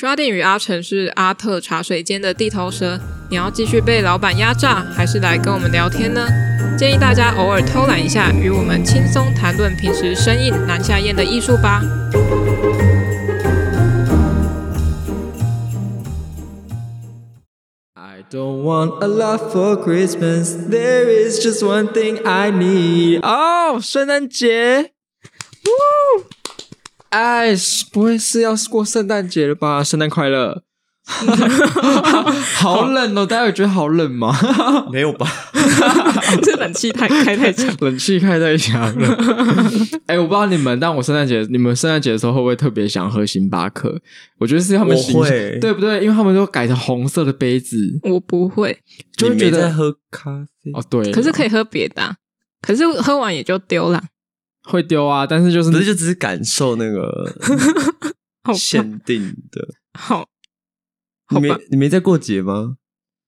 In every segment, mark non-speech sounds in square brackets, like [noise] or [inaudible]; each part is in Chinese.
刷店与阿成是阿特茶水间的地头蛇，你要继续被老板压榨，还是来跟我们聊天呢？建议大家偶尔偷懒一下，与我们轻松谈论平时生硬难下咽的艺术吧。I don't want a lot for Christmas, there is just one thing I need. 哦，圣诞节，哎，不会是要过圣诞节了吧？圣诞快乐！[laughs] 好冷哦，大家有觉得好冷吗？没有吧？[laughs] 这冷气太开太强，冷气开太强了。哎，我不知道你们，但我圣诞节，你们圣诞节的时候会不会特别想喝星巴克？我觉得是他们形象，对不对？因为他们都改成红色的杯子。我不会，就觉得在喝咖啡哦，对。可是可以喝别的，可是喝完也就丢了。会丢啊，但是就是，不是就只是感受那个 [laughs] 限定的。好，你没你没在过节吗？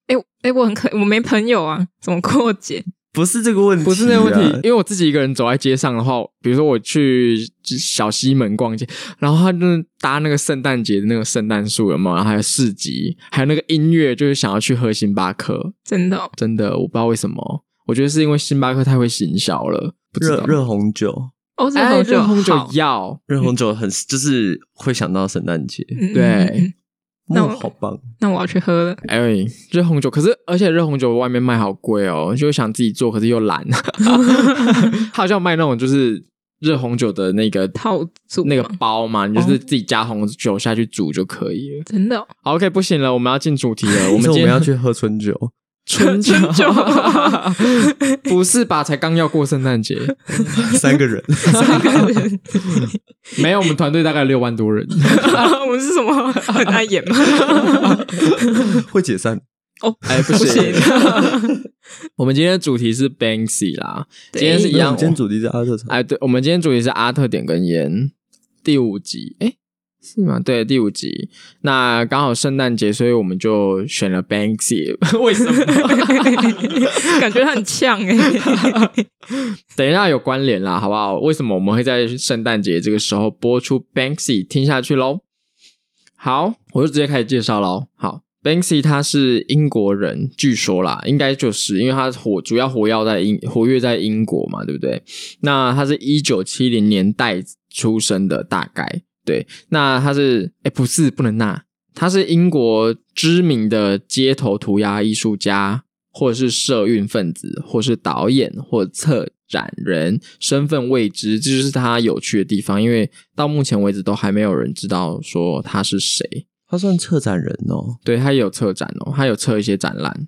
哎哎，我很可，我没朋友啊，怎么过节？不是这个问题，不是那个问题，因为我自己一个人走在街上的话，比如说我去小西门逛街，然后他就搭那个圣诞节的那个圣诞树，有没有？然后还有市集，还有那个音乐，就是想要去喝星巴克。真的，真的，我不知道为什么，我觉得是因为星巴克太会行销了。热热红酒哦，热红酒，热红酒要热红酒很就是会想到圣诞节，对，那我好棒，那我要去喝了。哎，热红酒，可是而且热红酒外面卖好贵哦，就想自己做，可是又懒。[laughs] [laughs] 他好像卖那种就是热红酒的那个套组那个包嘛，你就是自己加红酒下去煮就可以了。真的？OK，不行了，我们要进主题了。我们 [laughs] 今天要去喝春酒。春酒 [laughs] 不是吧？才刚要过圣诞节，[laughs] 三个人，三个人没有。我们团队大概六万多人。[laughs] 我们是什么？很爱演吗？会解散哦？哎，不行。我们今天的主题是 Banksy 啦。今天是一样。今天主题是阿特。哎，对，我们今天主题是阿特点根烟第五集。哎。是吗？对，第五集，那刚好圣诞节，所以我们就选了 Banksy。[laughs] 为什么？[laughs] 感觉他很呛哎。[laughs] 等一下有关联啦，好不好？为什么我们会在圣诞节这个时候播出 Banksy？听下去喽。好，我就直接开始介绍喽。好，Banksy 他是英国人，据说啦，应该就是因为他活主要活跃在英活跃在英国嘛，对不对？那他是一九七零年代出生的，大概。对，那他是哎，不是不能那，他是英国知名的街头涂鸦艺术家，或者是社运分子，或是导演，或策展人，身份未知，这就是他有趣的地方。因为到目前为止都还没有人知道说他是谁。他算策展人哦，对，他也有策展哦，他有策一些展览，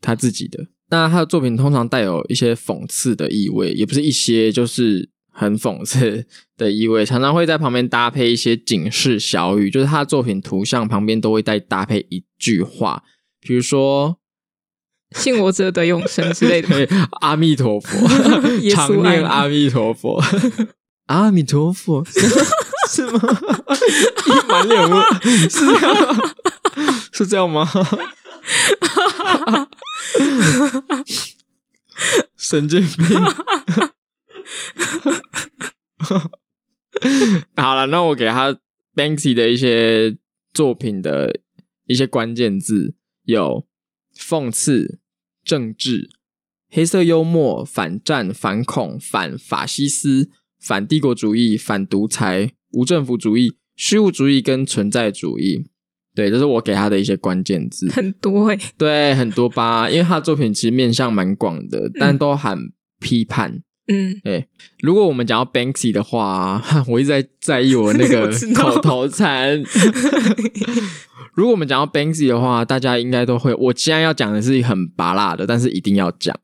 他自己的。那他的作品通常带有一些讽刺的意味，也不是一些，就是。很讽刺的意味，常常会在旁边搭配一些警示小语，就是他的作品图像旁边都会带搭配一句话，比如说 [laughs] “信我者得永生”之类的。[laughs] 阿弥陀佛，[laughs] 常念阿弥陀佛，阿弥陀佛，是吗？一满脸问，是这样吗，是这样吗？神经病。好了，那我给他 Banksy 的一些作品的一些关键字有讽刺、政治、黑色幽默、反战、反恐、反法西斯、反帝国主义、反独裁、无政府主义、虚无主义跟存在主义。对，这是我给他的一些关键字，很多哎、欸，对，很多吧，因为他的作品其实面向蛮广的，但都很批判。嗯，哎，如果我们讲到 Banksy 的话，[laughs] 我一直在在意我那个 [laughs] 口头禅。[laughs] 如果我们讲到 Banksy 的话，大家应该都会。我既然要讲的是很拔辣的，但是一定要讲，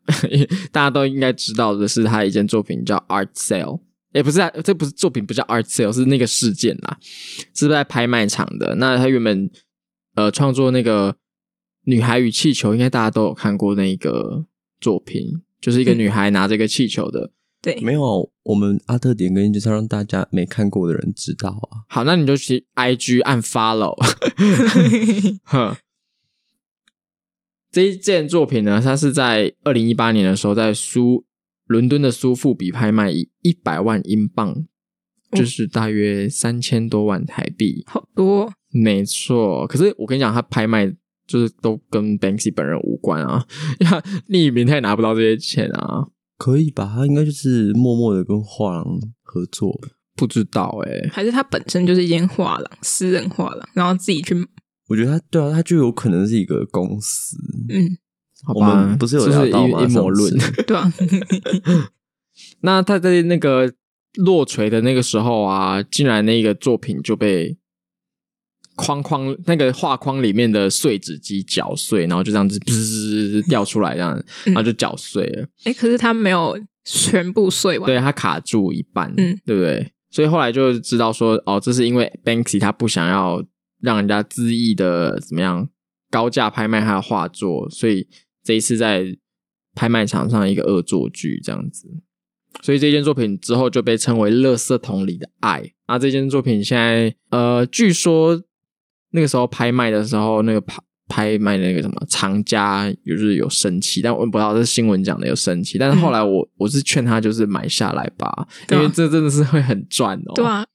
大家都应该知道的是，他一件作品叫 Art Sale。哎，不是，这不是作品，不叫 Art Sale，是那个事件啦，是在拍卖场的。那他原本呃创作那个《女孩与气球》，应该大家都有看过那个作品。就是一个女孩拿着一个气球的，对，没有，我们阿特点根烟就是要让大家没看过的人知道啊。好，那你就去 IG 按 follow。[laughs] 哼，这一件作品呢，它是在二零一八年的时候，在苏伦敦的苏富比拍卖，以一百万英镑，就是大约三千多万台币，好多。没错。可是我跟你讲，它拍卖就是都跟 Banksy 本人无关啊，因 [laughs] 为匿名他也拿不到这些钱啊。可以吧？他应该就是默默的跟画廊合作，不知道哎、欸，还是他本身就是一间画廊，私人画廊，然后自己去。我觉得他对啊，他就有可能是一个公司。嗯，好吧，我们不是有聊到吗？阴谋论，[laughs] 对啊。[laughs] 那他在那个落锤的那个时候啊，竟然那个作品就被框框那个画框里面的碎纸机搅碎，然后就这样子滋掉出来，这样，然后就搅碎了。哎、嗯欸，可是它没有全部碎完，对，它卡住一半，嗯，对不对？所以后来就知道说，哦，这是因为 Banksy 他不想要让人家恣意的怎么样高价拍卖他的画作，所以这一次在拍卖场上一个恶作剧这样子。所以这件作品之后就被称为《垃圾桶里的爱》。那这件作品现在，呃，据说那个时候拍卖的时候，那个拍拍卖那个什么藏家就是有生气，但我不知道这是新闻讲的有生气。但是后来我我是劝他就是买下来吧，因为这真的是会很赚哦。对啊，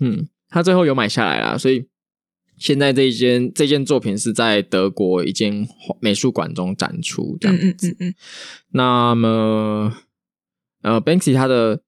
嗯，他最后有买下来啦，所以现在这一件这件作品是在德国一间美术馆中展出这样子。嗯嗯嗯嗯。那么。呃，Banksy 他的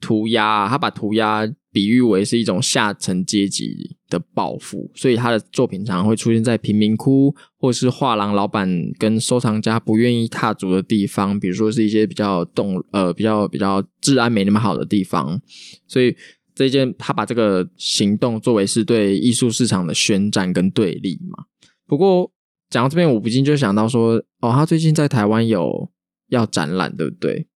涂鸦，他把涂鸦比喻为是一种下层阶级的报复，所以他的作品常会出现在贫民窟，或是画廊老板跟收藏家不愿意踏足的地方，比如说是一些比较动呃比较比较治安没那么好的地方。所以这件他把这个行动作为是对艺术市场的宣战跟对立嘛。不过讲到这边，我不禁就想到说，哦，他最近在台湾有要展览，对不对？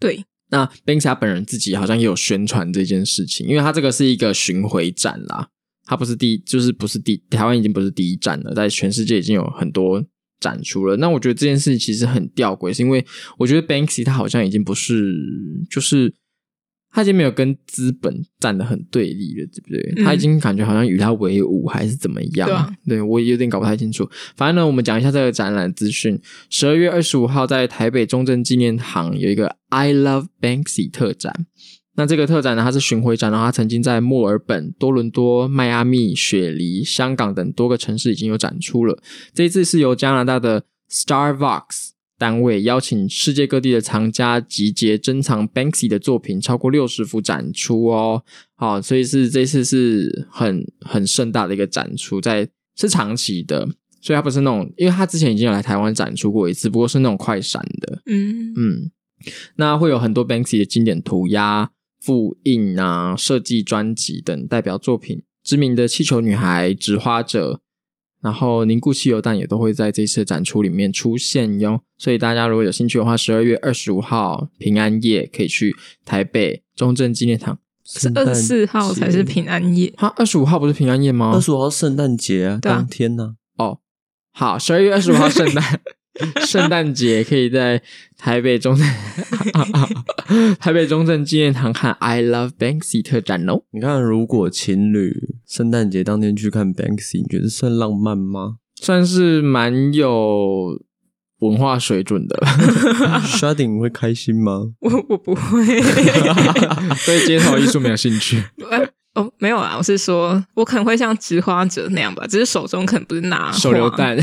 对，那 Banksy 本人自己好像也有宣传这件事情，因为他这个是一个巡回展啦，他不是第，就是不是第台湾已经不是第一站了，在全世界已经有很多展出了。那我觉得这件事情其实很吊诡，是因为我觉得 Banksy 他好像已经不是就是。他已经没有跟资本站得很对立了，对不对？嗯、他已经感觉好像与他为伍，还是怎么样？对，啊、对我也有点搞不太清楚。反正呢，我们讲一下这个展览资讯。十二月二十五号在台北中正纪念堂有一个 I Love Banksy 特展。那这个特展呢，它是巡回展，然后它曾经在墨尔本、多伦多、迈阿密、雪梨、香港等多个城市已经有展出了。这一次是由加拿大的 Starvox。单位邀请世界各地的藏家集结珍藏 Banksy 的作品，超过六十幅展出哦。好，所以是这次是很很盛大的一个展出，在是长期的，所以它不是那种，因为他之前已经有来台湾展出过一次，不过是那种快闪的。嗯嗯，那会有很多 Banksy 的经典涂鸦、复印啊、设计专辑等代表作品，知名的气球女孩、纸花者。然后凝固汽油弹也都会在这次展出里面出现哟，所以大家如果有兴趣的话，十二月二十五号平安夜可以去台北中正纪念堂。是二十四号才是平安夜，哈，二十五号不是平安夜吗？二十五号圣诞节啊，当天呢、啊？哦，好，十二月二十五号圣诞。[laughs] 圣诞节可以在台北中正 [laughs] 台北中正纪念堂看《I Love Banksy》特展哦。你看，如果情侣圣诞节当天去看 Banksy，你觉得算浪漫吗？算是蛮有文化水准的。[laughs] Sharding 会开心吗？[laughs] 我我不会，[laughs] 对街头艺术没有兴趣。哦，没有啊，我是说，我可能会像植花者那样吧，只是手中可能不是拿手榴弹，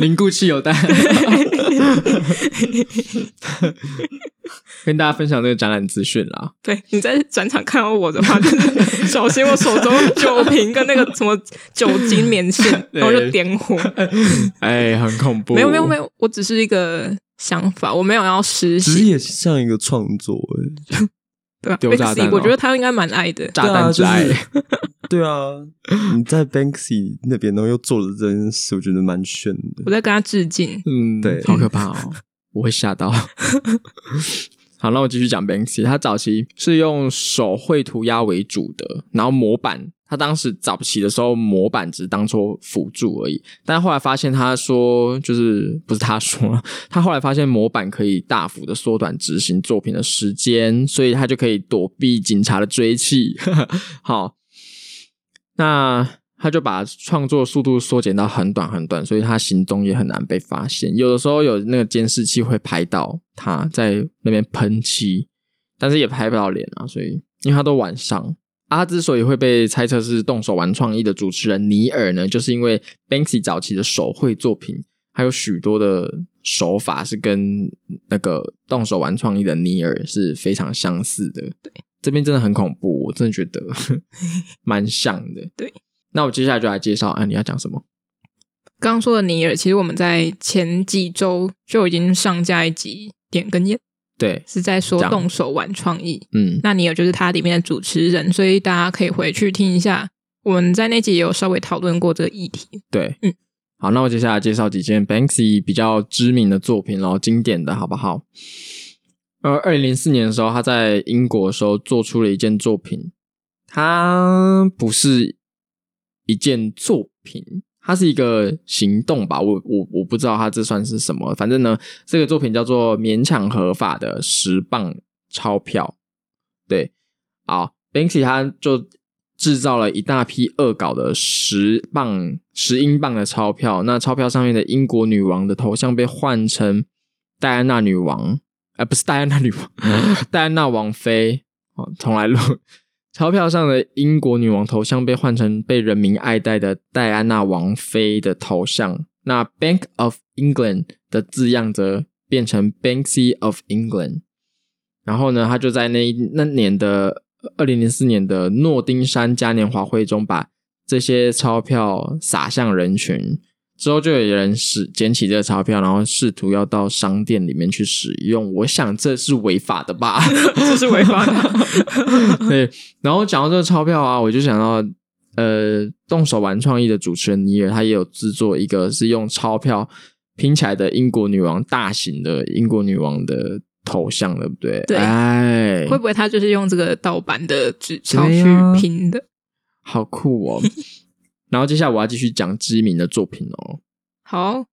凝固汽油弹。[laughs] 跟大家分享这个展览资讯啦。对，你在展场看到我的话，就是小心我手中酒瓶跟那个什么酒精棉线，[laughs] 然后就点火。哎，很恐怖。没有没有没有，我只是一个想法，我没有要实习，其实也像一个创作哎。对啊，丢炸弹，我觉得他应该蛮爱的。炸弹之爱，[laughs] 对啊，你在 Banksy 那边，然后又做了这件事，我觉得蛮炫的。我在跟他致敬，嗯，对，好可怕哦，我会吓到。[laughs] 好，那我继续讲 Banksy，他早期是用手绘涂鸦为主的，然后模板。他当时早期的时候，模板只是当做辅助而已。但后来发现，他说就是不是他说，他后来发现模板可以大幅的缩短执行作品的时间，所以他就可以躲避警察的追缉。[laughs] 好，那他就把创作速度缩减到很短很短，所以他行动也很难被发现。有的时候有那个监视器会拍到他在那边喷漆，但是也拍不到脸啊。所以因为他都晚上。他之所以会被猜测是动手玩创意的主持人尼尔呢，就是因为 Banksy 早期的手绘作品还有许多的手法是跟那个动手玩创意的尼尔是非常相似的。对，这边真的很恐怖，我真的觉得 [laughs] 蛮像的。对，那我接下来就来介绍，啊，你要讲什么？刚刚说的尼尔，其实我们在前几周就已经上架一集点根烟。对，是在说动手玩创意。嗯，那你有就是它里面的主持人，所以大家可以回去听一下。我们在那集也有稍微讨论过这个议题。对，嗯，好，那我接下来介绍几件 Banksy 比较知名的作品，然后经典的好不好？呃，二零零四年的时候，他在英国的时候做出了一件作品，它不是一件作品。它是一个行动吧，我我我不知道它这算是什么，反正呢，这个作品叫做勉强合法的十磅钞票。对，好，Banksy 他就制造了一大批恶搞的十磅、十英镑的钞票，那钞票上面的英国女王的头像被换成戴安娜女王，呃，不是戴安娜女王，[laughs] 戴安娜王妃。哦，重来录。钞票上的英国女王头像被换成被人民爱戴的戴安娜王妃的头像，那 Bank of England 的字样则变成 Banksy of England。然后呢，他就在那那年的二零零四年的诺丁山嘉年华会中，把这些钞票撒向人群。之后就有人使捡起这个钞票，然后试图要到商店里面去使用。我想这是违法的吧？[laughs] 这是违法的。[laughs] 对，然后讲到这个钞票啊，我就想到，呃，动手玩创意的主持人尼尔，他也有制作一个是用钞票拼起来的英国女王，大型的英国女王的头像，对不对？对，哎，会不会他就是用这个盗版的纸钞去拼的？[laughs] 好酷哦！然后接下来我要继续讲知名的作品哦。好，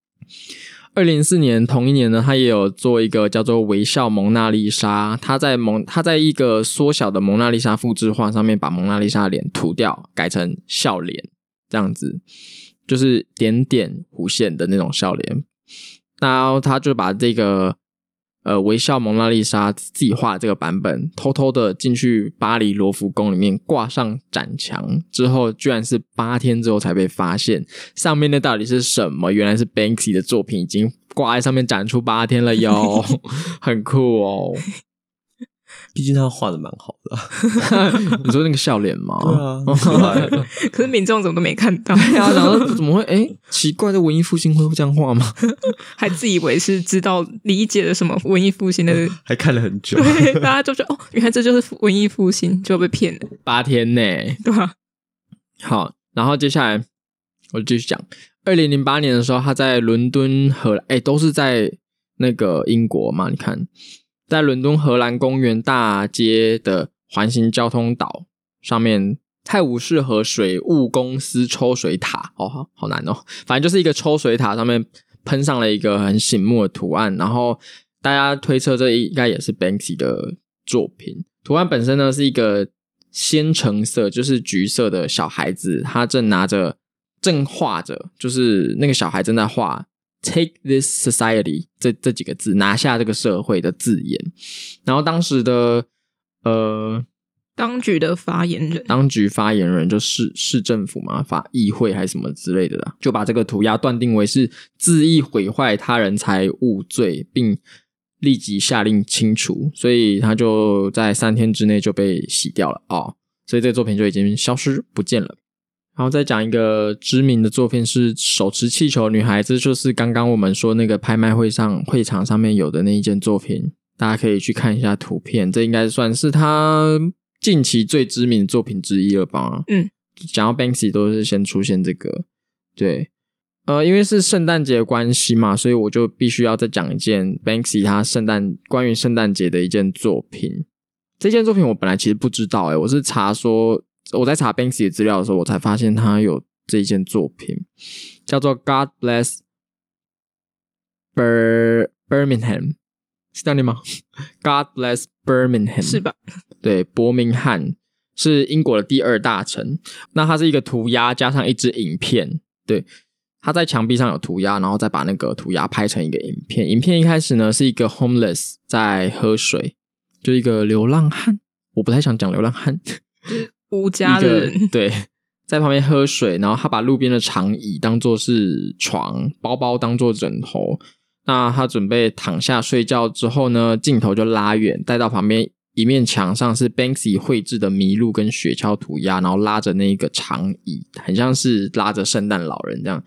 二零零四年同一年呢，他也有做一个叫做《微笑蒙娜丽莎》。他在蒙他在一个缩小的蒙娜丽莎复制画上面，把蒙娜丽莎的脸涂掉，改成笑脸，这样子就是点点弧线的那种笑脸。然后他就把这个。呃，微笑蒙娜丽莎自己画这个版本，偷偷的进去巴黎罗浮宫里面挂上展墙，之后居然是八天之后才被发现。上面那到底是什么？原来是 Banksy 的作品，已经挂在上面展出八天了哟，[laughs] 很酷哦。毕竟他画的蛮好的，[laughs] 你说那个笑脸吗？对啊，[laughs] 可是民众怎么都没看到？然后怎么会？哎、欸，奇怪的文艺复兴会这样画吗？[laughs] 还自以为是知道理解了什么文艺复兴的，还看了很久。对，大家就觉得哦，原来这就是文艺复兴，就被骗了八天呢，对吧？好，然后接下来我就继续讲，二零零八年的时候，他在伦敦和哎、欸，都是在那个英国嘛，你看。在伦敦荷兰公园大街的环形交通岛上面，泰晤士河水务公司抽水塔，哦，好难哦，反正就是一个抽水塔上面喷上了一个很醒目的图案，然后大家推测这应该也是 Banksy 的作品。图案本身呢是一个鲜橙色，就是橘色的小孩子，他正拿着正画着，就是那个小孩正在画。Take this society 这这几个字，拿下这个社会的字眼，然后当时的呃，当局的发言人，当局发言人就市市政府嘛，法议会还是什么之类的啦，就把这个涂鸦断定为是恣意毁坏他人财物罪，并立即下令清除，所以他就在三天之内就被洗掉了。哦，所以这个作品就已经消失不见了。然后再讲一个知名的作品是手持气球女孩子，就是刚刚我们说那个拍卖会上会场上面有的那一件作品，大家可以去看一下图片，这应该算是他近期最知名的作品之一了吧？嗯，讲到 Banksy 都是先出现这个，对，呃，因为是圣诞节的关系嘛，所以我就必须要再讲一件 Banksy 他圣诞关于圣诞节的一件作品。这件作品我本来其实不知道，诶，我是查说。我在查 Banksy 的资料的时候，我才发现他有这一件作品，叫做 God Bless Bir Birmingham，是这样的吗？God Bless Birmingham，是吧？对，伯明翰是英国的第二大城。那它是一个涂鸦加上一支影片，对，他在墙壁上有涂鸦，然后再把那个涂鸦拍成一个影片。影片一开始呢是一个 homeless 在喝水，就一个流浪汉。我不太想讲流浪汉。[laughs] 无家的人，对，在旁边喝水，然后他把路边的长椅当做是床，包包当做枕头。那他准备躺下睡觉之后呢，镜头就拉远，带到旁边一面墙上是 Banksy 绘制的麋鹿跟雪橇涂鸦，然后拉着那个长椅，很像是拉着圣诞老人这样。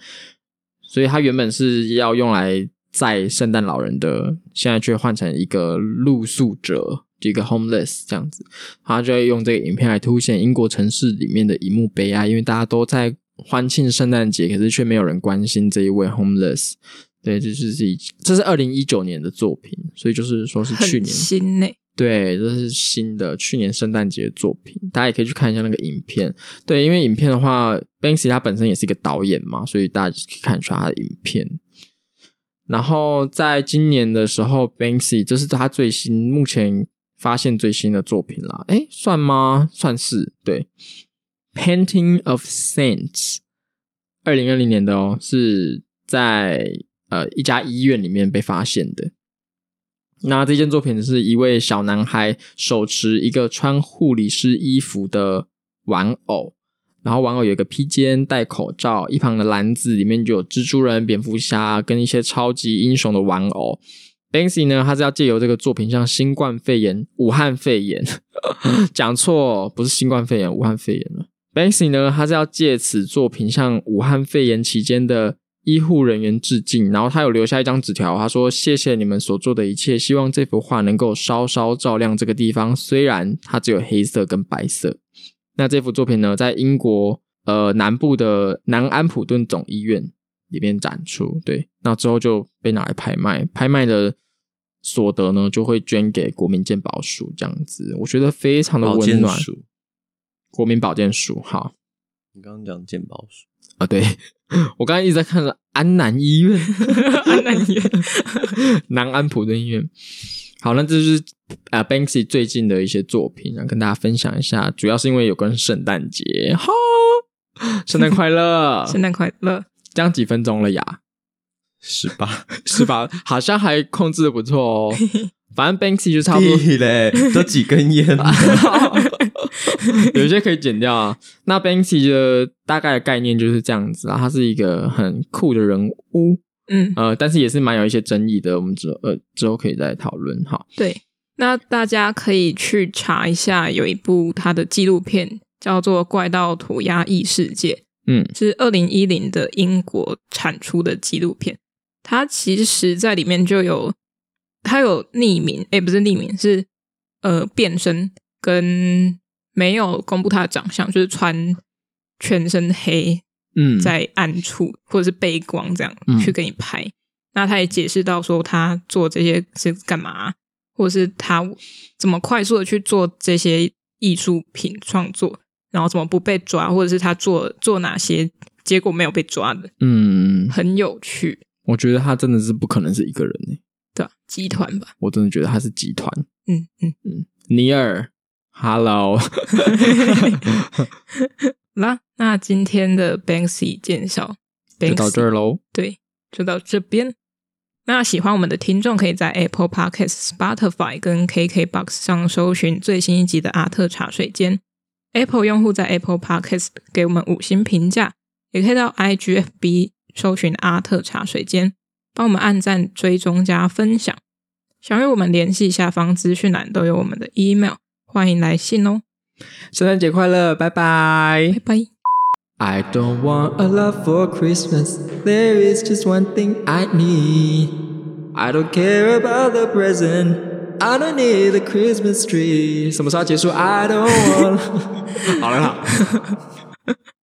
所以他原本是要用来载圣诞老人的，现在却换成一个露宿者，一个 homeless 这样子。他就会用这个影片来凸显英国城市里面的一幕悲哀，因为大家都在欢庆圣诞节，可是却没有人关心这一位 homeless。对，这是自己这是二零一九年的作品，所以就是说是去年新呢。对，这是新的去年圣诞节的作品，大家也可以去看一下那个影片。对，因为影片的话，Banksy 他本身也是一个导演嘛，所以大家可以看出他的影片。然后在今年的时候，Banksy 这是他最新目前发现最新的作品啦。诶，算吗？算是对。Painting of Saints，二零二零年的哦，是在。呃，一家医院里面被发现的。那这件作品是一位小男孩手持一个穿护理师衣服的玩偶，然后玩偶有一个披肩、戴口罩，一旁的篮子里面就有蜘蛛人、蝙蝠侠跟一些超级英雄的玩偶。Banksy 呢，他是要借由这个作品向新冠肺炎、武汉肺炎 [laughs] 讲错，不是新冠肺炎，武汉肺炎了。Banksy 呢，他是要借此作品向武汉肺炎期间的。医护人员致敬，然后他有留下一张纸条，他说：“谢谢你们所做的一切，希望这幅画能够稍稍照亮这个地方，虽然它只有黑色跟白色。”那这幅作品呢，在英国呃南部的南安普顿总医院里面展出。对，那之后就被拿来拍卖，拍卖的所得呢，就会捐给国民健保署这样子。我觉得非常的温暖。国民保健署，好，你刚刚讲健保署。啊，对，我刚才一直在看着安南医院，安南医院，[laughs] 南安普顿医院。好，那这是啊、呃、Banksy 最近的一些作品，然后跟大家分享一下。主要是因为有关圣诞节，哈，圣诞快乐，圣诞快乐。这样几分钟了呀？十八，[laughs] 十八，好像还控制的不错哦。反正 Banksy 就差不多嘞，都几根烟了。[laughs] 有些可以剪掉啊。那 Banksy 的大概的概念就是这样子啊，他是一个很酷的人物，嗯呃，但是也是蛮有一些争议的。我们之后呃之后可以再讨论哈。对，那大家可以去查一下，有一部他的纪录片叫做《怪盗涂鸦异世界》，嗯，是二零一零的英国产出的纪录片。它其实在里面就有，他有匿名，诶，不是匿名，是呃变身跟。没有公布他的长相，就是穿全身黑，嗯，在暗处、嗯、或者是背光这样、嗯、去给你拍。那他也解释到说，他做这些是干嘛，或者是他怎么快速的去做这些艺术品创作，然后怎么不被抓，或者是他做做哪些结果没有被抓的，嗯，很有趣。我觉得他真的是不可能是一个人呢，对，集团吧。我真的觉得他是集团。嗯嗯嗯，尼尔。Hello，[laughs] 那那今天的 Banksy 介绍就到这儿喽。对，就到这边。那喜欢我们的听众，可以在 Apple Podcast、Spotify 跟 KKBox 上搜寻最新一集的阿特茶水间。Apple 用户在 Apple Podcast 给我们五星评价，也可以到 IGFB 搜寻阿特茶水间，帮我们按赞、追踪、加分享。想与我们联系，下方资讯栏都有我们的 email。欢迎来信哦！圣诞节快乐，拜拜，拜拜。I don't want a lot for Christmas. There is just one thing I need. I don't care about the present. I don't need a Christmas tree. 什么时候结束？I don't want. 好了，好。